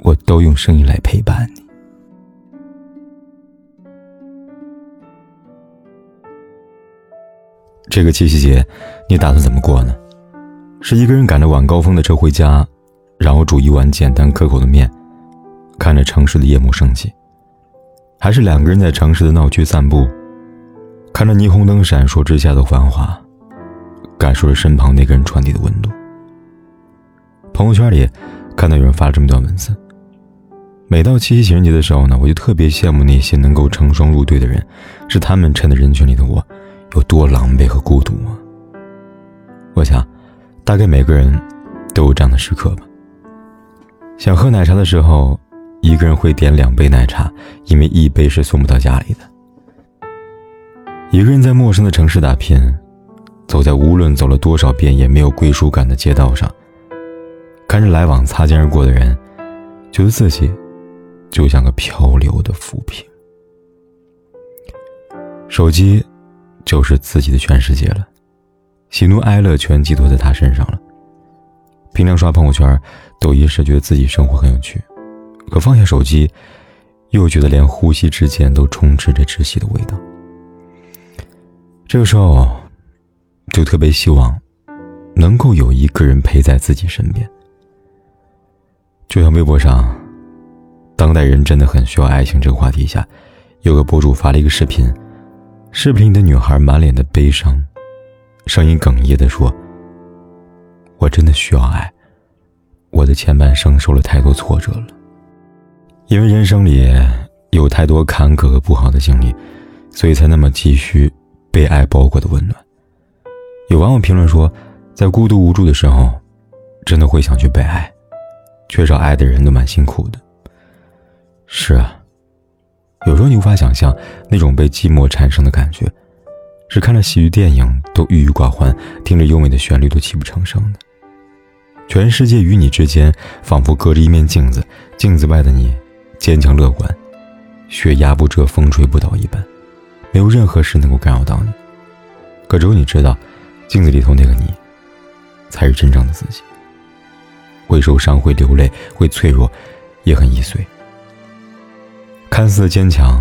我都用声音来陪伴你。这个七夕节，你打算怎么过呢？是一个人赶着晚高峰的车回家，然后煮一碗简单可口的面，看着城市的夜幕升起；还是两个人在城市的闹区散步，看着霓虹灯闪烁之下的繁华，感受着身旁那个人传递的温度？朋友圈里看到有人发了这么段文字：每到七夕情人节的时候呢，我就特别羡慕那些能够成双入对的人，是他们衬得人群里的我。有多狼狈和孤独啊！我想，大概每个人都有这样的时刻吧。想喝奶茶的时候，一个人会点两杯奶茶，因为一杯是送不到家里的。一个人在陌生的城市打拼，走在无论走了多少遍也没有归属感的街道上，看着来往擦肩而过的人，觉得自己就像个漂流的浮萍。手机。就是自己的全世界了，喜怒哀乐全寄托在他身上了。平常刷朋友圈，抖音时觉得自己生活很有趣，可放下手机，又觉得连呼吸之间都充斥着窒息的味道。这个时候，就特别希望能够有一个人陪在自己身边。就像微博上，当代人真的很需要爱情这个话题下，有个博主发了一个视频。视频里的女孩满脸的悲伤，声音哽咽的说：“我真的需要爱，我的前半生受了太多挫折了，因为人生里有太多坎坷和不好的经历，所以才那么急需被爱包裹的温暖。”有网友评论说：“在孤独无助的时候，真的会想去被爱，缺少爱的人都蛮辛苦的。”是啊。有时候你无法想象那种被寂寞产生的感觉，是看了喜剧电影都郁郁寡欢，听着优美的旋律都泣不成声的。全世界与你之间仿佛隔着一面镜子，镜子外的你坚强乐观，雪压不遮，风吹不倒一般，没有任何事能够干扰到你。可只有你知道，镜子里头那个你，才是真正的自己。会受伤，会流泪，会脆弱，也很易碎。看似坚强，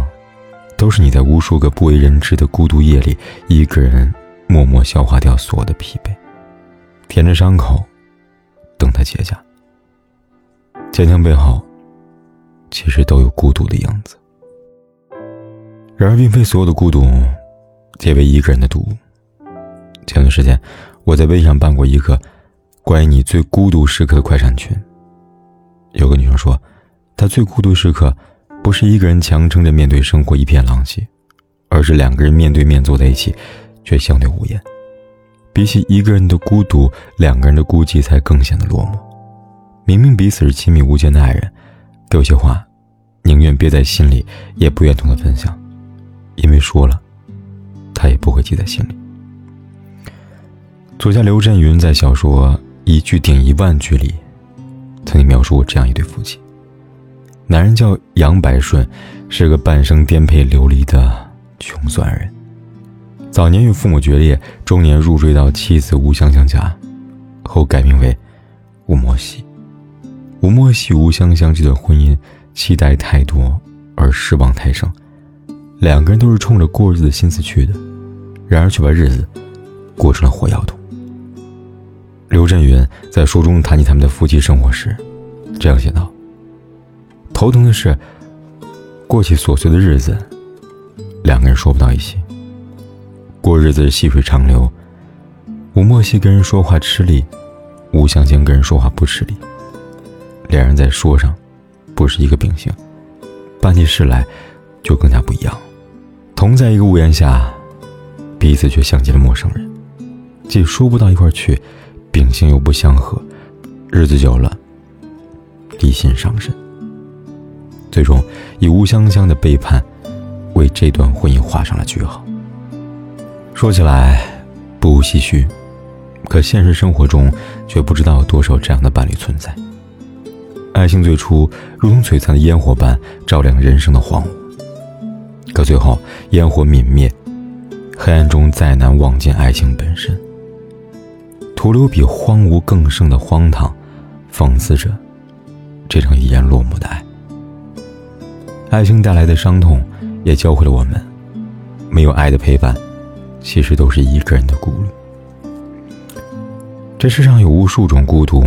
都是你在无数个不为人知的孤独夜里，一个人默默消化掉所有的疲惫，舔着伤口，等他结痂。坚强背后，其实都有孤独的样子。然而，并非所有的孤独，皆为一个人的独。前段时间，我在微上办过一个关于你最孤独时刻的快闪群。有个女生说，她最孤独时刻。不是一个人强撑着面对生活一片狼藉，而是两个人面对面坐在一起，却相对无言。比起一个人的孤独，两个人的孤寂才更显得落寞。明明彼此是亲密无间的爱人，有些话宁愿憋在心里，也不愿同他分享，因为说了，他也不会记在心里。作家刘震云在小说《一句顶一万句》里，曾经描述过这样一对夫妻。男人叫杨百顺，是个半生颠沛流离的穷酸人。早年与父母决裂，中年入赘到妻子吴香香家，后改名为吴莫西。吴莫西、吴香香这段婚姻，期待太多而失望太深。两个人都是冲着过日子的心思去的，然而却把日子过成了火药桶。刘震云在书中谈及他们的夫妻生活时，这样写道。头疼的是，过起琐碎的日子，两个人说不到一起。过日子细水长流，吴莫西跟人说话吃力，吴香香跟人说话不吃力。两人在说上不是一个秉性，办起事来就更加不一样。同在一个屋檐下，彼此却像极了陌生人，既说不到一块去，秉性又不相合，日子久了，离心伤身。最终以吴香香的背叛，为这段婚姻画上了句号。说起来不无唏嘘，可现实生活中却不知道有多少这样的伴侣存在。爱情最初如同璀璨的烟火般照亮人生的荒芜，可最后烟火泯灭，黑暗中再难望见爱情本身，徒留比荒芜更盛的荒唐，讽刺着这场一言落幕的爱。爱情带来的伤痛，也教会了我们，没有爱的陪伴，其实都是一个人的孤独。这世上有无数种孤独，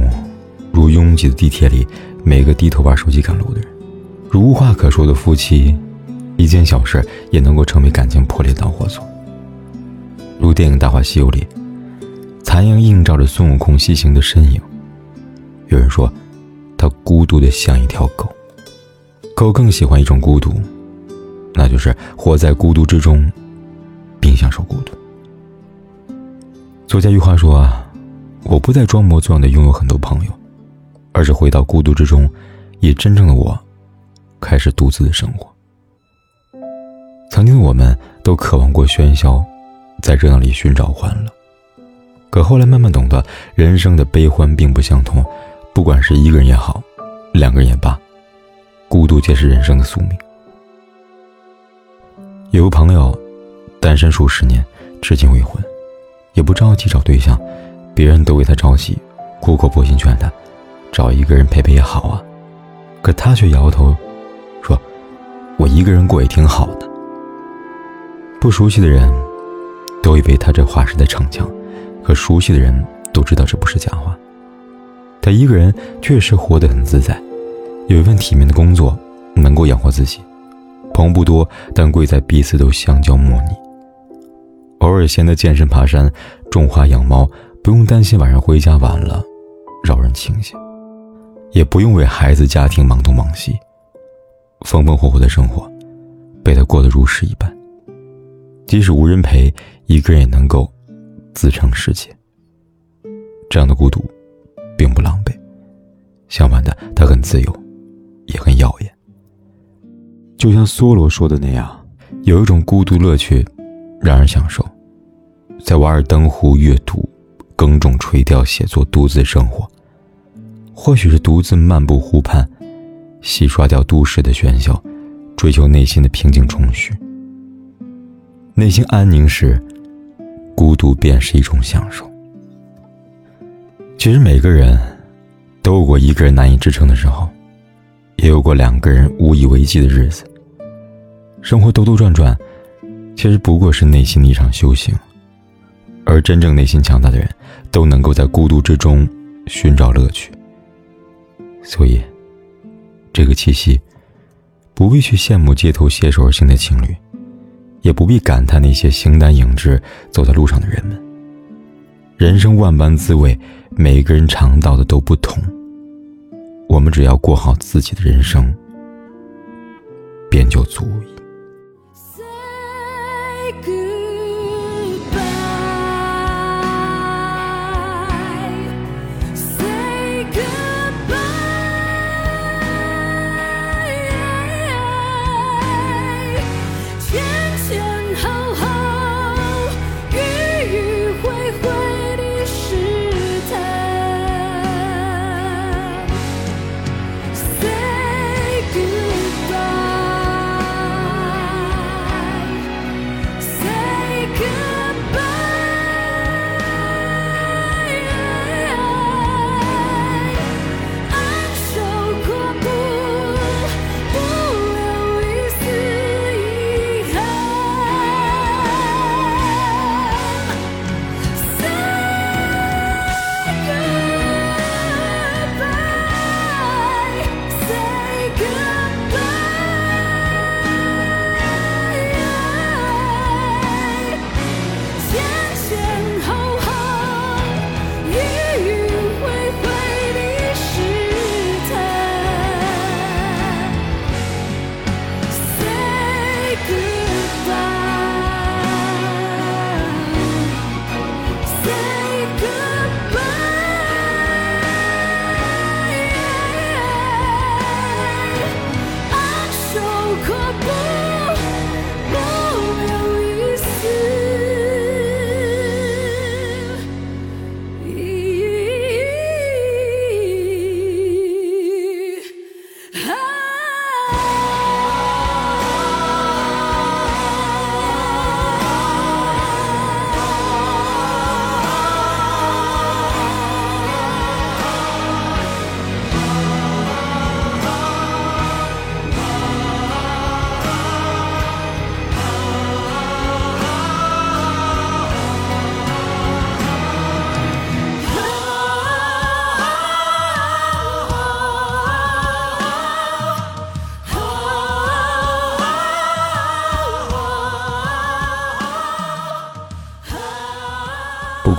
如拥挤的地铁里，每个低头玩手机赶路的人；如无话可说的夫妻，一件小事也能够成为感情破裂导火索；如电影《大话西游》里，残阳映照着孙悟空西行的身影。有人说，他孤独的像一条狗。可我更喜欢一种孤独，那就是活在孤独之中，并享受孤独。作家余华说：“啊，我不再装模作样的拥有很多朋友，而是回到孤独之中，以真正的我，开始独自的生活。曾经的我们都渴望过喧嚣，在热闹里寻找欢乐，可后来慢慢懂得，人生的悲欢并不相同，不管是一个人也好，两个人也罢。”孤独皆是人生的宿命。有个朋友，单身数十年，至今未婚，也不着急找对象，别人都为他着急，苦口婆心劝他，找一个人陪陪也好啊。可他却摇头，说：“我一个人过也挺好的。”不熟悉的人，都以为他这话是在逞强，可熟悉的人都知道这不是假话。他一个人确实活得很自在。有一份体面的工作，能够养活自己，朋友不多，但贵在彼此都相交莫逆。偶尔闲得健身、爬山、种花、养猫，不用担心晚上回家晚了扰人清闲，也不用为孩子、家庭忙东忙西，风风火火的生活被他过得如诗一般。即使无人陪，一个人也能够自成世界。这样的孤独，并不狼狈，相反的，他很自由。也很耀眼，就像梭罗说的那样，有一种孤独乐趣，让人享受，在瓦尔登湖阅读、耕种、垂钓、写作、独自生活，或许是独自漫步湖畔，洗刷掉都市的喧嚣，追求内心的平静充实。内心安宁时，孤独便是一种享受。其实每个人都有过一个人难以支撑的时候。也有过两个人无以为继的日子。生活兜兜转转，其实不过是内心的一场修行。而真正内心强大的人，都能够在孤独之中寻找乐趣。所以，这个七夕，不必去羡慕街头携手而行的情侣，也不必感叹那些形单影只走在路上的人们。人生万般滋味，每个人尝到的都不同。我们只要过好自己的人生，便就足矣。